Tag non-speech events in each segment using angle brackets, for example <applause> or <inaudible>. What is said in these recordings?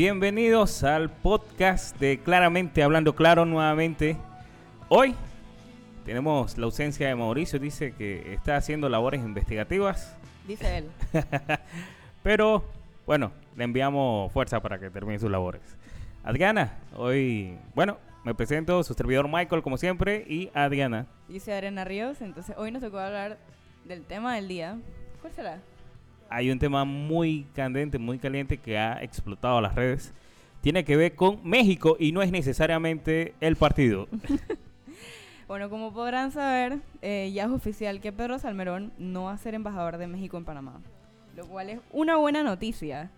Bienvenidos al podcast de Claramente Hablando Claro nuevamente. Hoy tenemos la ausencia de Mauricio, dice que está haciendo labores investigativas. Dice él. <laughs> Pero bueno, le enviamos fuerza para que termine sus labores. Adriana, hoy, bueno, me presento, su servidor Michael como siempre y Adriana. Dice Arena Ríos, entonces hoy nos tocó hablar del tema del día. ¿Cuál será? Hay un tema muy candente, muy caliente que ha explotado las redes. Tiene que ver con México y no es necesariamente el partido. <laughs> bueno, como podrán saber, eh, ya es oficial que Pedro Salmerón no va a ser embajador de México en Panamá. Lo cual es una buena noticia.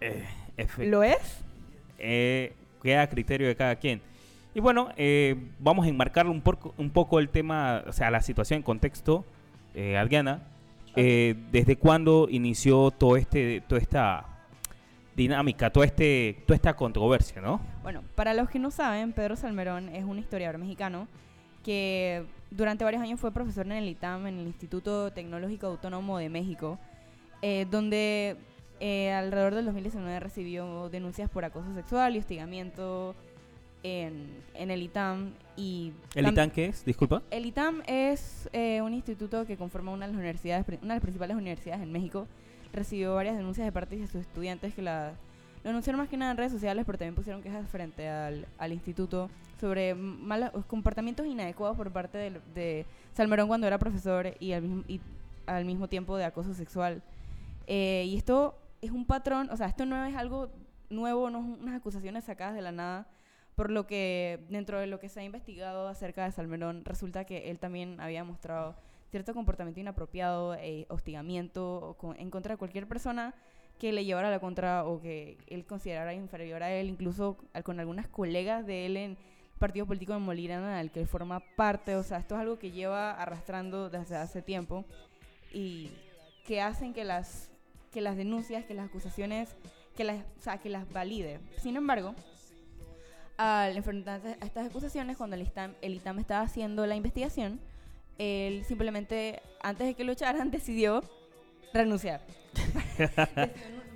Eh, ¿Lo es? Eh, queda a criterio de cada quien. Y bueno, eh, vamos a enmarcar un, un poco el tema, o sea, la situación en contexto, eh, Adriana. Eh, ¿Desde cuándo inició todo este, toda esta dinámica, toda, este, toda esta controversia, no? Bueno, para los que no saben, Pedro Salmerón es un historiador mexicano que durante varios años fue profesor en el ITAM, en el Instituto Tecnológico Autónomo de México, eh, donde eh, alrededor del 2019 recibió denuncias por acoso sexual y hostigamiento en, en el ITAM. Y ¿El ITAM qué es? Disculpa. El ITAM es eh, un instituto que conforma una de las universidades, una de las principales universidades en México. Recibió varias denuncias de parte de sus estudiantes que la, lo anunciaron más que nada en redes sociales, pero también pusieron quejas frente al, al instituto sobre malos comportamientos inadecuados por parte de, de, Salmerón cuando era profesor y al mismo, y al mismo tiempo de acoso sexual. Eh, y esto es un patrón, o sea, esto no es algo nuevo, no son unas acusaciones sacadas de la nada por lo que dentro de lo que se ha investigado acerca de Salmerón, resulta que él también había mostrado cierto comportamiento inapropiado, e hostigamiento en contra de cualquier persona que le llevara la contra o que él considerara inferior a él, incluso con algunas colegas de él en partido político de Molina, al que él forma parte. O sea, esto es algo que lleva arrastrando desde hace tiempo y que hacen que las, que las denuncias, que las acusaciones, que las, o sea, que las valide. Sin embargo, al enfrentarse a estas acusaciones, cuando el ITAM, el ITAM estaba haciendo la investigación, él simplemente, antes de que lo echaran, <laughs> decidió renunciar. <laughs>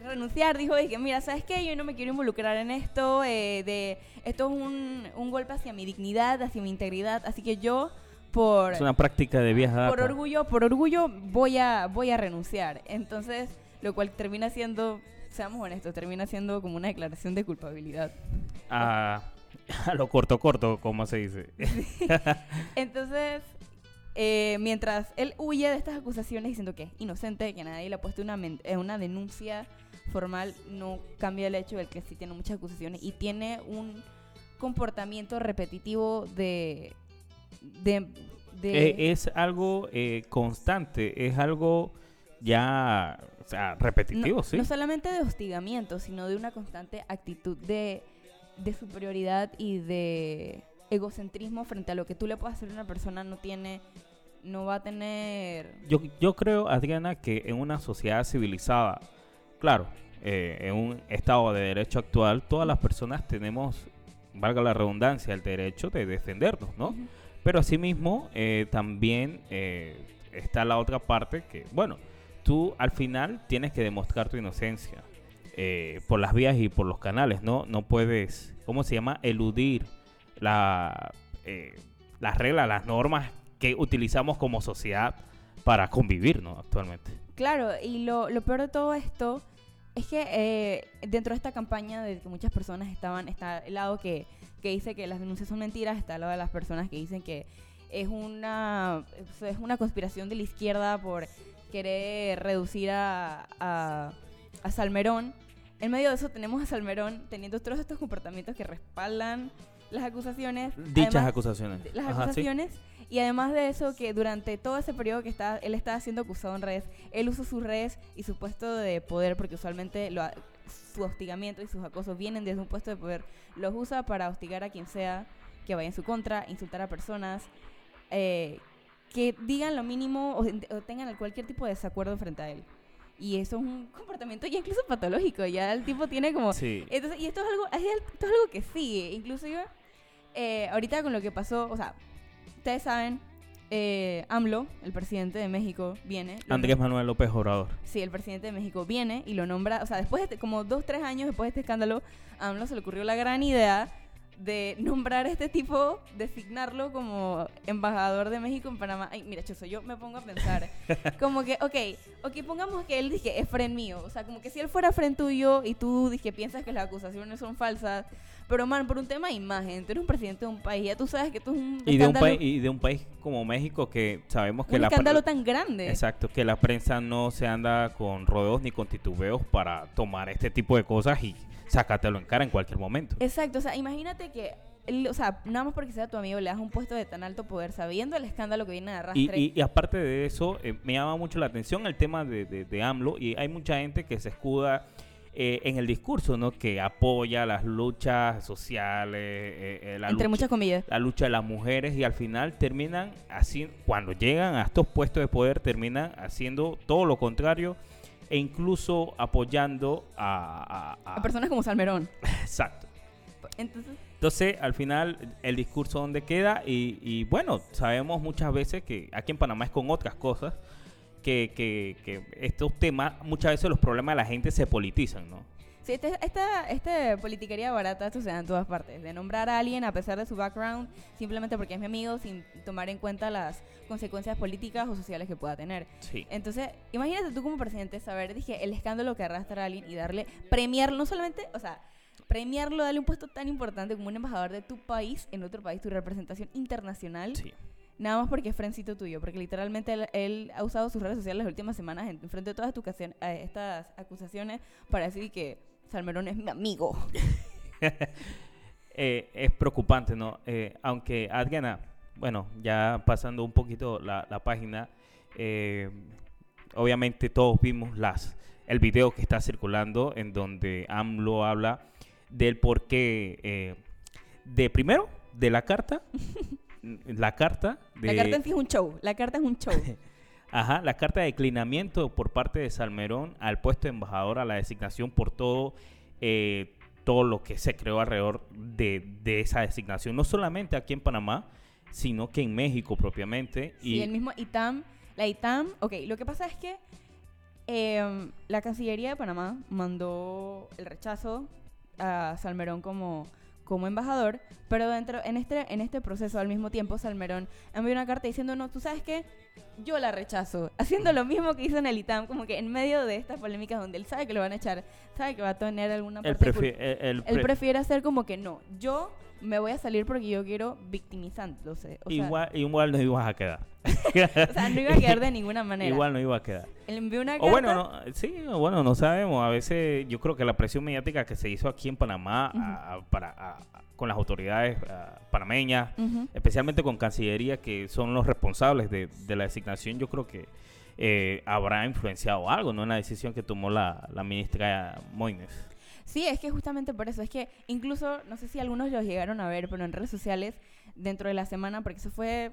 renunciar, dijo, que mira, ¿sabes qué? Yo no me quiero involucrar en esto, eh, de, esto es un, un, golpe hacia mi dignidad, hacia mi integridad, así que yo por... Es una práctica de vieja Por orgullo, por orgullo voy a, voy a renunciar. Entonces, lo cual termina siendo seamos honestos, termina siendo como una declaración de culpabilidad. A, a lo corto, corto, como se dice. <laughs> Entonces, eh, mientras él huye de estas acusaciones diciendo que es inocente, que nadie le ha puesto una, eh, una denuncia formal, no cambia el hecho de que sí tiene muchas acusaciones y tiene un comportamiento repetitivo de... de, de eh, es algo eh, constante, es algo ya o sea, repetitivo, no, sí. No solamente de hostigamiento, sino de una constante actitud de, de, superioridad y de egocentrismo frente a lo que tú le puedes hacer a una persona no tiene no va a tener yo, yo creo Adriana que en una sociedad civilizada claro eh, en un estado de derecho actual todas las personas tenemos valga la redundancia el derecho de defendernos no uh -huh. pero asimismo eh, también eh, está la otra parte que bueno tú al final tienes que demostrar tu inocencia eh, por las vías y por los canales, ¿no? No puedes, ¿cómo se llama? Eludir la, eh, las reglas, las normas que utilizamos como sociedad para convivir, ¿no? Actualmente. Claro, y lo, lo peor de todo esto es que eh, dentro de esta campaña de que muchas personas estaban, está el lado que, que dice que las denuncias son mentiras, está el lado de las personas que dicen que es una, es una conspiración de la izquierda por querer reducir a, a, a, Salmerón. En medio de eso tenemos a Salmerón teniendo todos estos comportamientos que respaldan las acusaciones. Dichas además, acusaciones. Las Ajá, acusaciones. ¿sí? Y además de eso, que durante todo ese periodo que está, él estaba siendo acusado en redes, él usó sus redes y su puesto de poder, porque usualmente lo, su hostigamiento y sus acosos vienen desde un puesto de poder, los usa para hostigar a quien sea que vaya en su contra, insultar a personas, eh, que digan lo mínimo o, o, tengan cualquier tipo de desacuerdo frente a él. Y eso es un <laughs> comportamiento ya incluso patológico, ya el tipo tiene como... Sí. Entonces, y esto es algo, esto es algo que sigue, inclusive eh, ahorita con lo que pasó, o sea, ustedes saben eh, AMLO, el presidente de México, viene. Andrés Manuel López Obrador. Sí, el presidente de México viene y lo nombra, o sea, después de, este- como dos, tres años después de este escándalo, a AMLO se le ocurrió la gran idea de nombrar a este tipo, designarlo como embajador de México en Panamá. Ay, mira, Choso, yo me pongo a pensar, <laughs> como que, ok, ok, pongamos que él dije, es friend mío, o sea, como que si él fuera friend tuyo y tú dije, piensas que las acusaciones son falsas, pero man, por un tema de imagen, tú eres un presidente de un país, ya tú sabes que tú es un Y de, un país, y de un país como México que sabemos que un la, escándalo tan grande. Exacto, que la prensa no se anda con rodeos ni con titubeos para tomar este tipo de cosas y sacártelo en cara en cualquier momento. Exacto, o sea, imagínate que, o sea, nada más porque sea tu amigo le das un puesto de tan alto poder sabiendo el escándalo que viene de arrastre. Y, y- y aparte de eso, eh, me llama mucho la atención el tema de, de- de AMLO y hay mucha gente que se escuda eh, en el discurso, ¿no? Que apoya las luchas sociales, eh, eh, la, entre lucha, muchas comillas. la lucha de las mujeres y al final terminan así, cuando llegan a estos puestos de poder, terminan haciendo todo lo contrario e incluso apoyando a... a- a- A personas como Salmerón. <laughs> Exacto. Entonces, Entonces, al final, el discurso donde queda, y, y bueno, sabemos muchas veces que aquí en Panamá es con otras cosas, que, que, que estos temas, muchas veces los problemas de la gente se politizan, ¿no? Sí, este, esta, esta politiquería barata da en todas partes. De nombrar a alguien a pesar de su background, simplemente porque es mi amigo, sin tomar en cuenta las consecuencias políticas o sociales que pueda tener. Sí. Entonces, imagínate tú como presidente saber, dije, el escándalo que arrastra a alguien y darle, premiarlo, no solamente, o sea, premiarlo, darle un puesto tan importante como un embajador de tu país en otro país, tu representación internacional, Sí. nada más porque es frencito tuyo, porque literalmente él, él ha usado sus redes sociales las últimas semanas en, en frente de todas tu ocasión- eh, estas acusaciones para decir que Salmerón es mi amigo. <laughs> Eh, es preocupante, ¿no? Eh, aunque Adriana, bueno, ya pasando un poquito la, la página, eh, obviamente todos vimos las el video que está circulando en donde AMLO habla del por qué, eh, de primero, de la carta, <laughs> la carta de... La carta en sí es un show, la carta es un show. <laughs> Ajá, la carta de declinamiento por parte de Salmerón al puesto de embajador, a la designación por todo, eh, todo lo que se creó alrededor de, de esa designación, no solamente aquí en Panamá, sino que en México propiamente. Sí, y el mismo ITAM, la ITAM, ok, lo que pasa es que em, la Cancillería de Panamá mandó el rechazo a Salmerón como, como embajador, pero dentro, en este, en este proceso al mismo tiempo Salmerón envió una carta diciendo, no, tú sabes qué, yo la rechazo, haciendo lo mismo que hizo en el ITAM, como que en medio de estas polémicas donde él sabe que lo van a echar, sabe que va a tener alguna él, parte prefi- él- él él pre- prefiere hacer como que no, yo me voy a salir porque yo quiero victimizándose. O sea, igual, igual no ibas a quedar. <laughs> o sea, no iba a quedar de ninguna manera. Igual no iba a quedar. Envió una carta. O bueno, no, sí, o bueno, no sabemos. A veces yo creo que la presión mediática que se hizo aquí en Panamá a- para, a- con las autoridades ah, panameñas, especialmente con Cancillería, que son los responsables de, de la designación, yo creo que eh, habrá influenciado algo ¿no? en la decisión que tomó la, la ministra Moines. Sí, es que justamente por eso. Es que incluso, no sé si algunos los llegaron a ver, pero en redes sociales, dentro de la semana, porque eso fue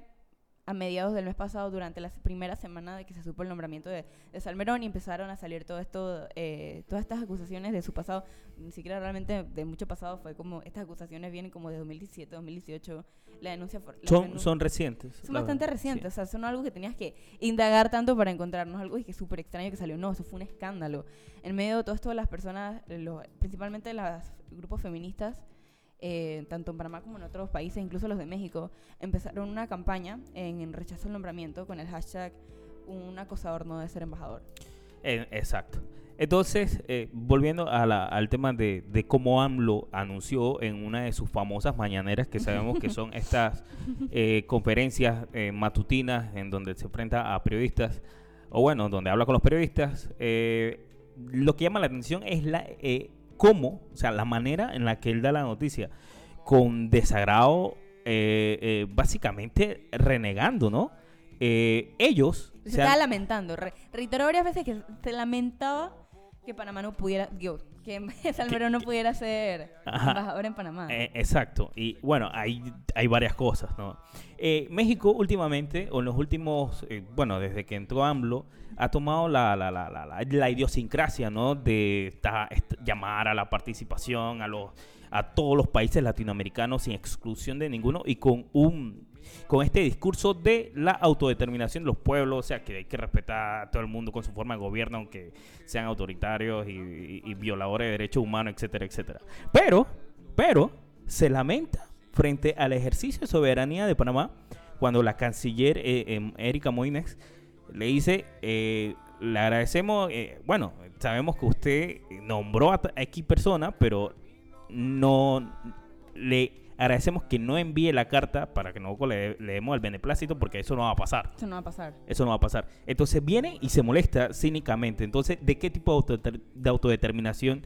a mediados del mes pasado, durante la primera semana de que se supo el nombramiento de, de Salmerón y empezaron a salir todo esto, eh, todas estas acusaciones de su pasado, ni siquiera realmente de mucho pasado, fue como, estas acusaciones vienen como de 2017, 2018, la denuncia... la Son, denun- son recientes. Son bastante verdad, recientes, sí. o sea, son algo que tenías que indagar tanto para encontrarnos, algo y que súper extraño que salió. No, eso fue un escándalo. En medio de todo esto, las personas, los, principalmente los grupos feministas, eh, tanto en Panamá como en otros países, incluso los de México, empezaron una campaña en, en rechazo al nombramiento con el hashtag un acosador no debe ser embajador. Eh, exacto. Entonces, eh, volviendo a la- al tema de, de cómo AMLO anunció en una de sus famosas mañaneras, que sabemos que son <laughs> estas eh, conferencias eh, matutinas en donde se enfrenta a periodistas, o bueno, donde habla con los periodistas, lo que llama la atención es la cómo, o sea, la manera en la que él da la noticia, con desagrado, eh, eh, básicamente renegando, ¿no? Eh, ellos... Se se han- estaba lamentando. Re- reiteró varias veces que se lamentaba que Panamá no pudiera, digo, que Salmerón no pudiera ser Ajá. embajador en Panamá. Eh, exacto. Y bueno, hay, hay varias cosas, ¿no? Eh, México últimamente, o en los últimos, eh, bueno, desde que entró AMLO, ha tomado la, la, la, la, la- la idiosincrasia, ¿no? De esta- est- llamar a la participación a los a todos los países latinoamericanos sin exclusión de ninguno y con un con este discurso de la autodeterminación de los pueblos, o sea, que hay que respetar a todo el mundo con su forma de gobierno, aunque sean autoritarios y, violadores de derechos humanos, etcétera, etcétera. Pero, pero, se lamenta frente al ejercicio de soberanía de Panamá cuando la canciller eh, em, Erika Moines le dice, eh, le agradecemos, eh, bueno, sabemos que usted nombró a X persona, pero no le agradecemos que no envíe la carta para que nosotros le, le, demos el beneplácito porque eso no va a pasar. Eso no va a pasar. Eso no va a pasar. Entonces viene y se molesta cínicamente. Entonces, ¿de qué tipo de, autodeterminación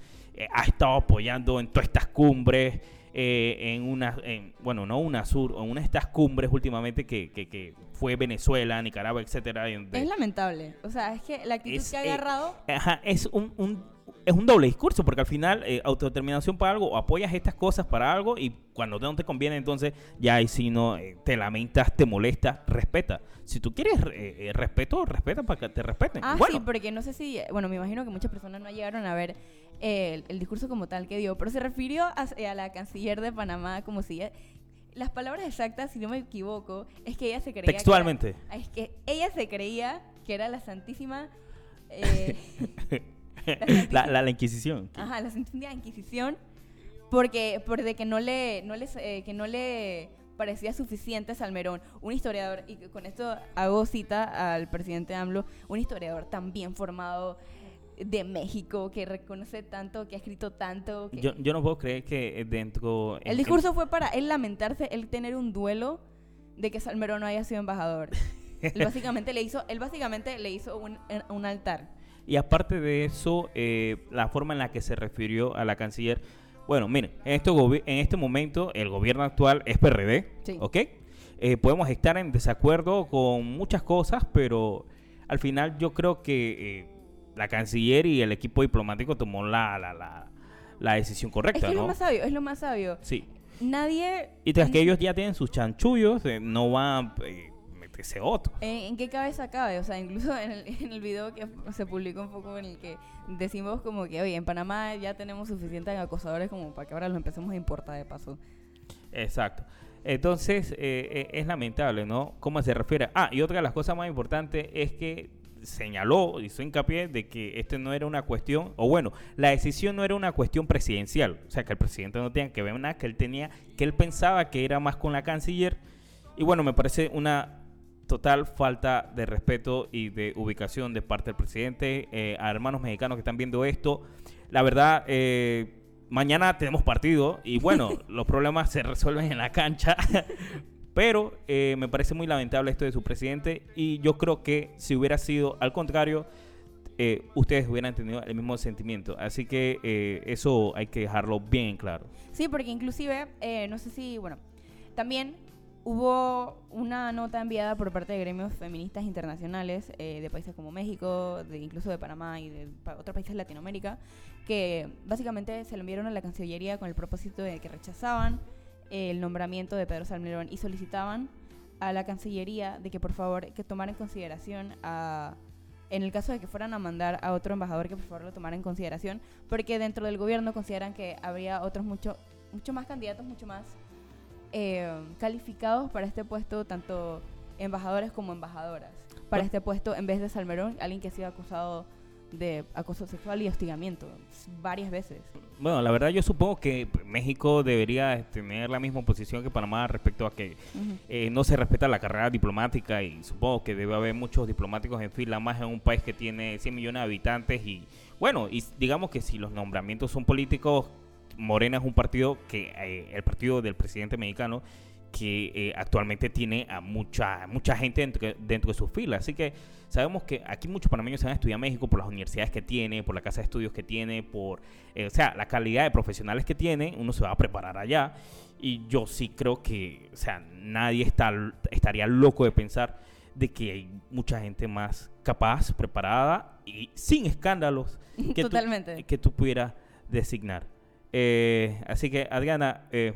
ha estado apoyando en todas estas cumbres? Eh, en una, en, bueno, no una sur, en una de estas cumbres últimamente que, que, que fue Venezuela, Nicaragua, etcétera. Es lamentable. O sea, es que la actitud que ha eh, agarrado. ajá, es un, un, es un doble discurso, porque al final, eh, autodeterminación para algo, o apoyas estas cosas para algo, y cuando no te conviene, entonces ya ahí si no eh, te lamentas, te molesta, respeta. Si tú quieres respeto, respeta para que te respeten. Ah, sí, porque no sé si, bueno, me imagino que muchas personas no llegaron a ver el, el, discurso como tal que dio, pero se refirió a, a, la canciller de Panamá como si las palabras exactas, si no me equivoco, es que ella se creía. Textualmente. Que es que ella se creía que era la Santísima. Eh, <laughs> <laughs> la, la, la, Inquisición. Ajá, la Santísima Inquisición. Porque, porque que no le, no les, eh, que no le parecía suficiente Salmerón, un historiador, y con esto hago cita al presidente AMLO, un historiador también formado de México que reconoce tanto, que ha escrito tanto. Yo, yo no puedo creer que dentro... El discurso fue para él lamentarse, él tener un duelo de que Salmerón no haya sido embajador. <laughs> él básicamente le hizo, él básicamente le hizo un, un altar. Y aparte de eso, eh, la forma en la que se refirió a la canciller, bueno, miren, en este, en este momento el gobierno actual es PRD, sí. ¿ok? Eh, podemos estar en desacuerdo con muchas cosas, pero al final yo creo que eh, la canciller y el equipo diplomático tomó la, la, la, la decisión correcta. Es, que es lo más sabio, es lo más sabio. Sí. Nadie. Y tras que ellos ya tienen sus chanchullos, eh, no van eh, meterse otro. ¿En, qué cabeza cabe? O sea, incluso en el, en el video que se publicó un poco en el que decimos como que, oye, en Panamá ya tenemos suficientes acosadores como para que ahora los empecemos a importar de paso. Exacto. Entonces, eh, es lamentable, ¿no? ¿Cómo se refiere? Ah, y otra de las cosas más importantes es que señaló, hizo hincapié de que este no era una cuestión, o bueno, la decisión no era una cuestión presidencial, o sea, que el presidente no tenía que ver nada, que él tenía, que él pensaba que era más con la canciller, y bueno, me parece una total falta de respeto y de ubicación de parte del presidente, eh, a hermanos mexicanos que están viendo esto, la verdad, eh, mañana tenemos partido y bueno, <laughs> los problemas se resuelven en la cancha, <laughs> Pero eh, me parece muy lamentable esto de su presidente y yo creo que si hubiera sido al contrario, eh, ustedes hubieran tenido el mismo sentimiento. Así que eh, eso hay que dejarlo bien claro. Sí, porque inclusive, no sé si, bueno, también hubo una nota enviada por parte de gremios feministas internacionales de países como México, de, incluso de Panamá y de otros países de Latinoamérica, que básicamente se lo enviaron a la Cancillería con el propósito de que rechazaban el nombramiento de Pedro Salmerón y solicitaban a la Cancillería de que por favor que tomara en consideración a en el caso de que fueran a mandar a otro embajador que por favor lo tomara en consideración porque dentro del gobierno consideran que habría otros mucho mucho más candidatos mucho más eh, calificados para este puesto tanto embajadores como embajadoras. Para este puesto en vez de Salmerón alguien que ha sido acusado de acoso sexual y hostigamiento varias veces. Bueno, la verdad yo supongo que México debería tener la misma posición que Panamá respecto a que eh, no se respeta la carrera diplomática y supongo que debe haber muchos diplomáticos en fila más en un país que tiene 100 millones de habitantes y bueno, y digamos que si los nombramientos son políticos, Morena es un partido que eh, el partido del presidente mexicano que eh, actualmente tiene a mucha mucha gente dentro, dentro de sus filas. Así que sabemos que aquí muchos panameños se van a estudiar a México por las universidades que tiene, por la casa de estudios que tiene, por eh, o sea, la calidad de profesionales que tiene, uno se va a preparar allá. Y yo sí creo que, o sea, nadie está, estaría loco de pensar de que hay mucha gente más capaz, preparada y sin escándalos <laughs> que, Totalmente. Tú, que tú pudieras designar. Eh, así que, Adriana, eh,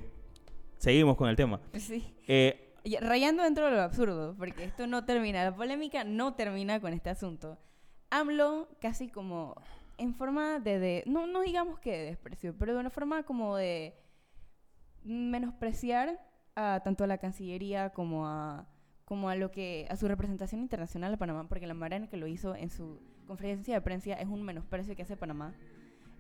seguimos con el tema. Sí. Eh, rayando dentro de lo absurdo, porque esto no termina, la polémica no termina con este asunto. AMLO casi como en forma de, no, no digamos que de desprecio, pero de una forma como de menospreciar a tanto a la Cancillería como a como a lo que a su representación internacional de Panamá, porque la manera en que lo hizo en su conferencia de prensa es un menosprecio que hace Panamá.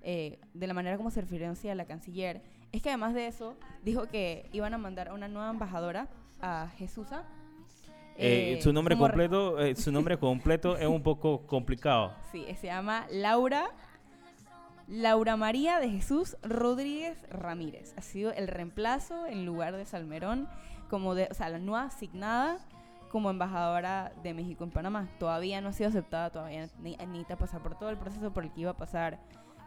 Eh, de la manera como se referencia a la canciller, es que además de eso, dijo que iban a mandar a una nueva embajadora a Jesusa. Eh, eh, su nombre completo, eh, su nombre <laughs> completo es un poco complicado. Sí, se llama Laura. Laura María de Jesús Rodríguez Ramírez. Ha sido el reemplazo en lugar de Salmerón, como de, o sea, la nueva asignada como embajadora de México en Panamá. Todavía no ha sido aceptada, todavía ni- necesita pasar por todo el proceso por el que iba a pasar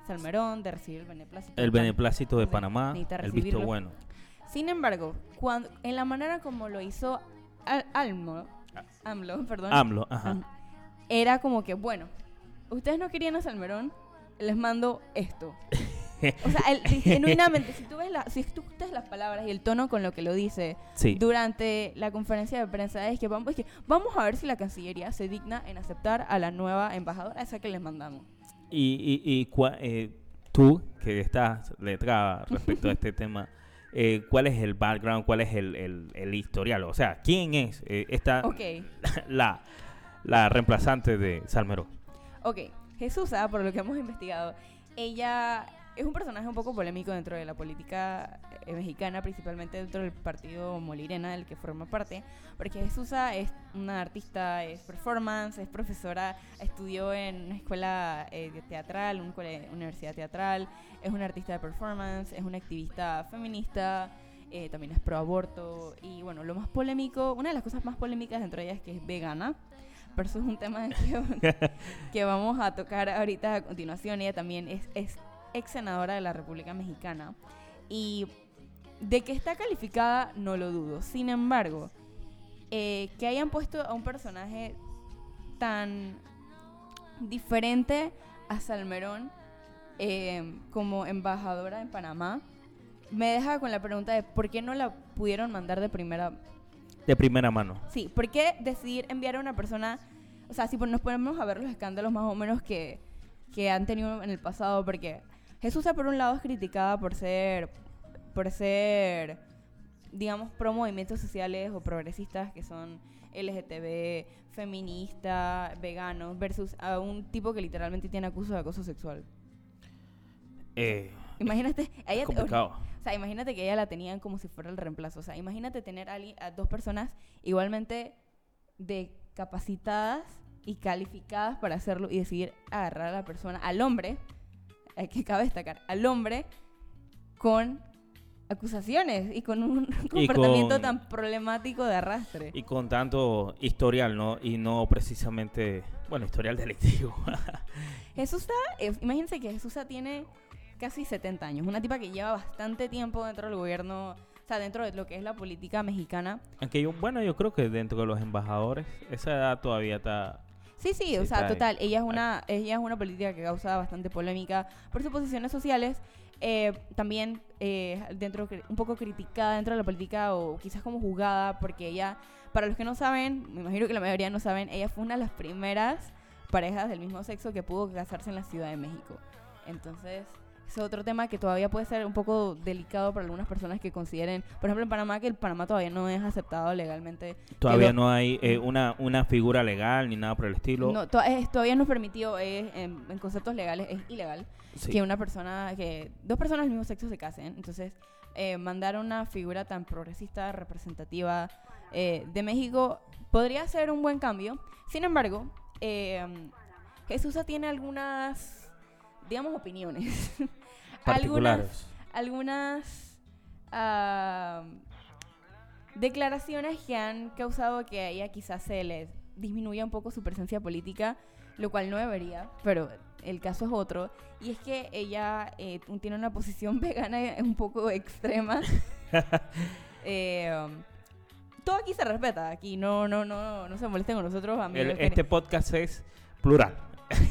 Salmerón, de recibir el beneplácito. El beneplácito de Panamá, el visto bueno. Sin embargo, cuando, en la manera como lo hizo Al- Almo, AMLO, perdón, AMLO, ajá. Ajá. Era como que, bueno, ustedes no querían a Salmerón, les mando esto. <laughs> O sea, él, <laughs> genuinamente, si tú ves la, si tú escuchas las palabras y el tono con lo que lo dice Sí. durante la conferencia de prensa es que vamos, es que vamos a ver si la Cancillería se digna en aceptar a la nueva embajadora esa que les mandamos. Y, y, y cua- eh, tú, que estás letrada <laughs> respecto a este tema, eh, ¿cuál es el background, cuál es el, el- el historial? O sea, ¿quién es eh, esta, Ok, <laughs> la, la reemplazante de Salmerón? ok. Jesús, ah, por lo que hemos investigado, ella es un personaje un poco polémico dentro de la política eh, mexicana, principalmente dentro del partido Molirena, del que forma parte, porque Jesusa es una artista, es performance, es profesora, estudió en una escuela eh, teatral, una universidad teatral, es una artista de performance, es una activista feminista, eh, también es pro aborto y bueno, lo más polémico, una de las cosas más polémicas dentro de ella es que es vegana, pero eso es un tema que, <laughs> que vamos a tocar ahorita a continuación. Ella también es, es ex senadora de la República Mexicana y de que está calificada no lo dudo. Sin embargo, eh, que hayan puesto a un personaje tan diferente a Salmerón eh, como embajadora en Panamá, me deja con la pregunta de por qué no la pudieron mandar de primera De primera mano. Sí, ¿por qué decidir enviar a una persona? O sea, si nos ponemos a ver los escándalos más o menos que, que han tenido en el pasado, porque Jesús, por un lado, es criticada por ser, por ser, digamos, pro movimientos sociales o progresistas que son LGTB, feminista, veganos, versus a un tipo que literalmente tiene acuso de acoso sexual. Eh, Imagínate, a ella, es complicado. o sea, imagínate que ella la tenían como si fuera el reemplazo. O sea, imagínate tener a dos personas igualmente de capacitadas y calificadas para hacerlo y decidir agarrar a la persona, al hombre, eh, que cabe destacar, al hombre con acusaciones y con un <laughs> comportamiento con- tan problemático de arrastre. Y con tanto historial, ¿no? Y no precisamente, bueno, historial delictivo. <laughs> Jesús, imagínense que Jesús tiene casi 70 años, una tipa que lleva bastante tiempo dentro del gobierno, o sea, dentro de lo que es la política mexicana. Aunque yo, bueno, yo creo que dentro de los embajadores, esa edad todavía está... Sí, sí, Sí, o sea, ahí. total, ella es una ella es una política que causa bastante polémica por sus posiciones sociales, eh, también eh, dentro un poco criticada dentro de la política o quizás como juzgada porque ella, para los que no saben, me imagino que la mayoría no saben, ella fue una de las primeras parejas del mismo sexo que pudo casarse en la Ciudad de México. Entonces, es otro tema que todavía puede ser un poco delicado para algunas personas que consideren, por ejemplo, en Panamá, que el Panamá todavía no es aceptado legalmente Todavía lo- no hay eh, una, una figura legal ni nada por el estilo. no, to- es- todavía no es permitido, es, en, en conceptos legales es ilegal Sí. que una persona, que dos personas del mismo sexo se casen. Entonces, eh, mandar una figura tan progresista, representativa eh, de México podría ser un buen cambio. Sin embargo, eh, Jesús tiene algunas, digamos, opiniones. <laughs> algunas, Particulares. algunas ah, declaraciones que han causado que a ella quizás se le disminuya un poco su presencia política, lo cual no debería, pero el caso es otro. Y es que ella eh, tiene una posición <laughs> vegana un poco extrema. <laughs> Eh, todo aquí se respeta, aquí no, no, no, no se molesten con nosotros. A mí El- este podcast es plural.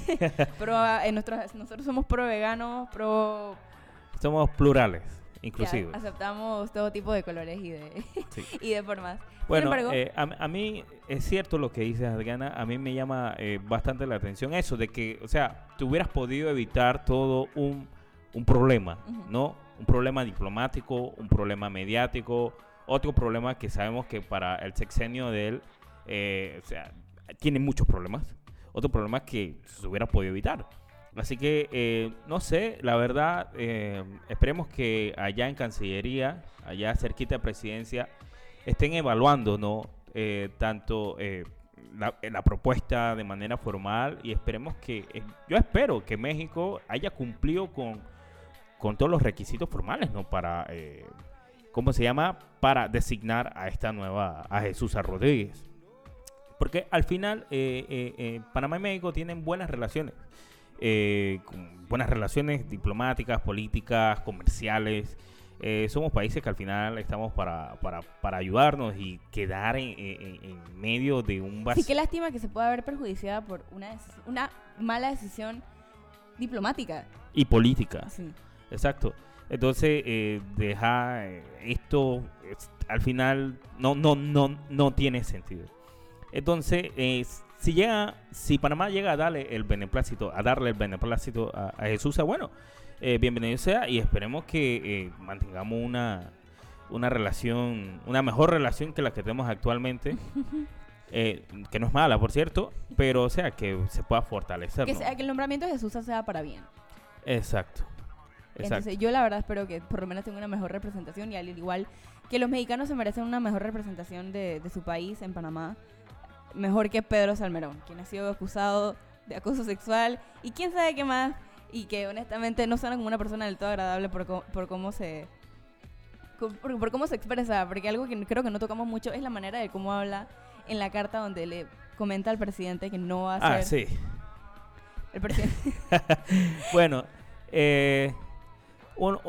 <laughs> pro, en nuestros- nosotros somos pro veganos, pro Somos plurales, a- aceptamos todo tipo de colores y de, Sí. <laughs> y de formas. Bueno, embargo, eh, a, a mí es cierto lo que dices, Adriana. A mí me llama eh, bastante la atención eso de que, o sea, tú hubieras podido evitar todo un, un problema. ¿no? Un problema diplomático, un problema mediático, otro problema que sabemos que para el sexenio de él, eh, o sea, tiene muchos problemas. Otro problema que se hubiera podido evitar. Así que, eh, no sé, la verdad, eh, esperemos que allá en Cancillería, allá cerquita de Presidencia, estén evaluando, ¿no? Eh, tanto eh, la, la propuesta de manera formal y esperemos que, eh, yo espero que México haya cumplido con, con todos los requisitos formales, ¿no? Para, eh, ¿cómo se llama? Para designar a esta nueva, a Jesús Rodríguez. Porque al final eh, eh, eh, Panamá y México tienen buenas relaciones. eh, con buenas relaciones diplomáticas, políticas, comerciales. Eh, somos países que al final estamos para, para, para ayudarnos y quedar en, en- en medio de un Sí, vacío. qué lástima que se pueda ver perjudiciada por una, una mala decisión diplomática. Y política. Sí. Exacto. Entonces, eh, deja esto, es- al final no, no, no, no tiene sentido. Entonces, eh, si llega, si Panamá llega a darle el beneplácito, a darle el beneplácito a, a Jesús, bueno, eh, bienvenido sea y esperemos que eh, mantengamos una, una relación, una mejor relación que la que tenemos actualmente. <laughs> eh, que no es mala, por cierto, pero o sea, que se pueda fortalecer. Que, sea- que el nombramiento de Jesús sea para bien. Exacto. Exacto. Entonces, yo la verdad espero que por lo menos tenga una mejor representación y al igual que los mexicanos se merecen una mejor representación de, de su país en Panamá, mejor que Pedro Salmerón, quien ha sido acusado de acoso sexual y quién sabe qué más, y que honestamente no suena como una persona del todo agradable por, por cómo se por, por cómo se expresa, porque algo que creo que no tocamos mucho es la manera de cómo habla en la carta donde le comenta al presidente que no va a Ah, ser sí. el presidente. <laughs> Bueno, eh, un-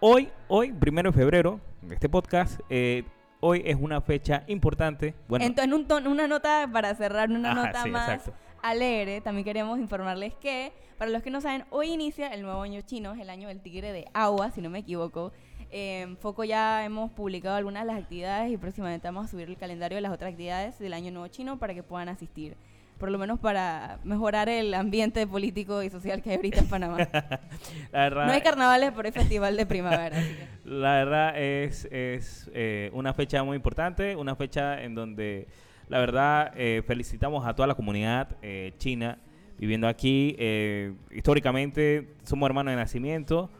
hoy, hoy, primero de febrero, en este podcast, eh, hoy es una fecha importante. Bueno, Ento- en un ton- una nota para cerrar, una ajá, nota sí, más exacto. alegre, también queremos informarles que, para los que no saben, hoy inicia el nuevo año chino, es el año del tigre de agua, si no me equivoco. Eh, en Foco ya hemos publicado algunas de las actividades y próximamente vamos a subir el calendario de las otras actividades del año nuevo chino para que puedan asistir. Por lo menos para mejorar el ambiente político y social que hay ahorita en Panamá. <laughs> La verdad, No hay carnavales, pero hay festival de primavera. así que- la verdad es, es eh, una fecha muy importante, una fecha en donde, la verdad, eh, felicitamos a toda la comunidad eh, china viviendo aquí. Eh, históricamente somos hermanos de nacimiento.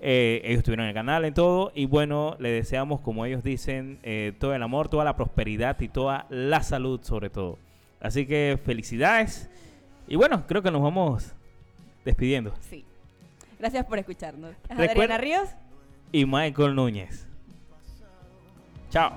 Eh, ellos estuvieron en el canal en todo y bueno, le deseamos, como ellos dicen, eh, todo el amor, toda la prosperidad y toda la salud sobre todo. Así que felicidades y bueno, creo que nos vamos despidiendo. Sí. Gracias por escucharnos. Recuerda- Adriana Ríos. Y Michael Núñez. Chao.